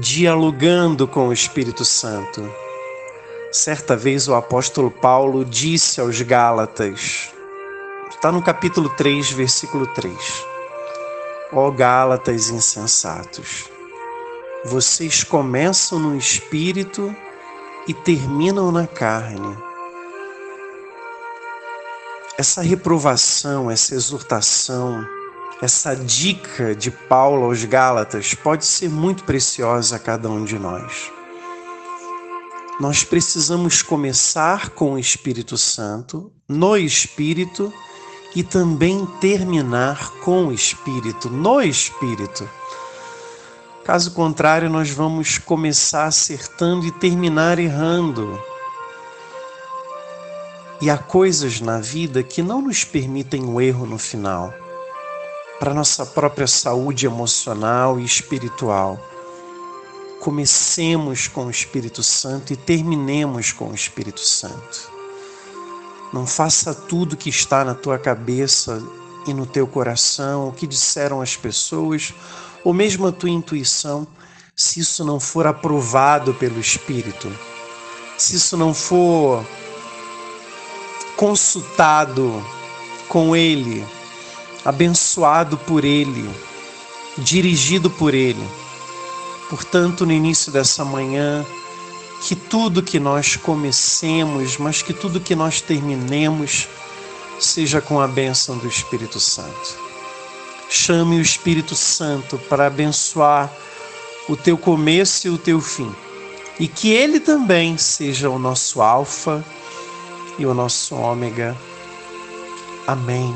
dialogando com o Espírito Santo. Certa vez o apóstolo Paulo disse aos Gálatas, está no capítulo 3, versículo 3: Ó Gálatas insensatos, vocês começam no espírito e terminam na carne. Essa reprovação, essa exortação, essa dica de Paulo aos Gálatas pode ser muito preciosa a cada um de nós. Nós precisamos começar com o Espírito Santo, no Espírito, e também terminar com o Espírito, no Espírito. Caso contrário, nós vamos começar acertando e terminar errando. E há coisas na vida que não nos permitem o erro no final para nossa própria saúde emocional e espiritual. Comecemos com o Espírito Santo e terminemos com o Espírito Santo. Não faça tudo que está na tua cabeça e no teu coração, o que disseram as pessoas, ou mesmo a tua intuição, se isso não for aprovado pelo Espírito, se isso não for consultado com Ele, abençoado por Ele, dirigido por Ele. Portanto, no início dessa manhã, que tudo que nós comecemos, mas que tudo que nós terminemos, seja com a bênção do Espírito Santo. Chame o Espírito Santo para abençoar o teu começo e o teu fim. E que ele também seja o nosso Alfa e o nosso Ômega. Amém.